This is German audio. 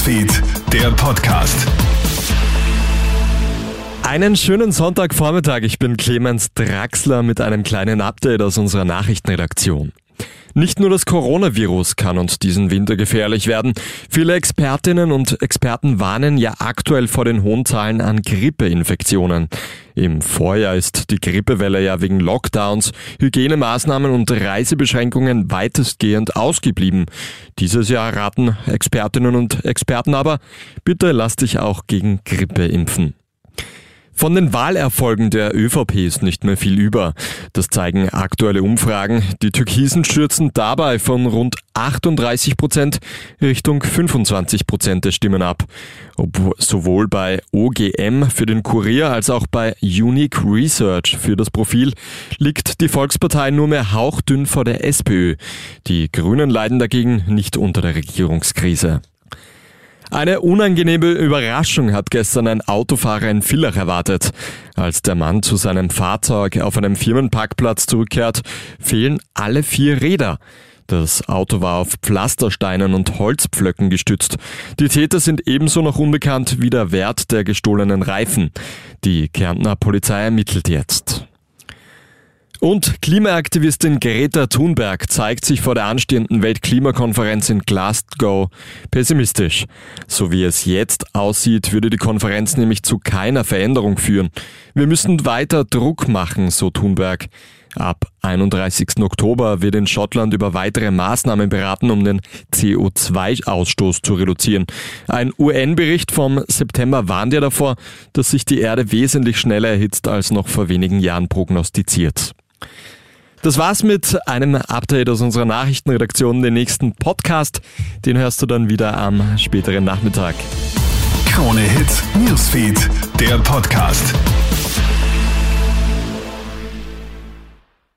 Newsfeed, der Podcast. Einen schönen Sonntagvormittag. Ich bin Clemens Draxler mit einem kleinen Update aus unserer Nachrichtenredaktion. Nicht nur das Coronavirus kann uns diesen Winter gefährlich werden. Viele Expertinnen und Experten warnen ja aktuell vor den hohen Zahlen an Grippeinfektionen. Im Vorjahr ist die Grippewelle ja wegen Lockdowns, Hygienemaßnahmen und Reisebeschränkungen weitestgehend ausgeblieben. Dieses Jahr raten Expertinnen und Experten aber, bitte lass dich auch gegen Grippe impfen. Von den Wahlerfolgen der ÖVP ist nicht mehr viel über. Das zeigen aktuelle Umfragen. Die Türkisen stürzen dabei von rund 38 Prozent Richtung 25 Prozent der Stimmen ab. Ob sowohl bei OGM für den Kurier als auch bei Unique Research für das Profil liegt die Volkspartei nur mehr hauchdünn vor der SPÖ. Die Grünen leiden dagegen nicht unter der Regierungskrise. Eine unangenehme Überraschung hat gestern ein Autofahrer in Villach erwartet. Als der Mann zu seinem Fahrzeug auf einem Firmenparkplatz zurückkehrt, fehlen alle vier Räder. Das Auto war auf Pflastersteinen und Holzpflöcken gestützt. Die Täter sind ebenso noch unbekannt wie der Wert der gestohlenen Reifen. Die Kärntner Polizei ermittelt jetzt. Und Klimaaktivistin Greta Thunberg zeigt sich vor der anstehenden Weltklimakonferenz in Glasgow pessimistisch. So wie es jetzt aussieht, würde die Konferenz nämlich zu keiner Veränderung führen. Wir müssen weiter Druck machen, so Thunberg. Ab 31. Oktober wird in Schottland über weitere Maßnahmen beraten, um den CO2-Ausstoß zu reduzieren. Ein UN-Bericht vom September warnt ja davor, dass sich die Erde wesentlich schneller erhitzt als noch vor wenigen Jahren prognostiziert. Das war's mit einem Update aus unserer Nachrichtenredaktion. Den nächsten Podcast, den hörst du dann wieder am späteren Nachmittag. Krone Hits, Newsfeed, der Podcast.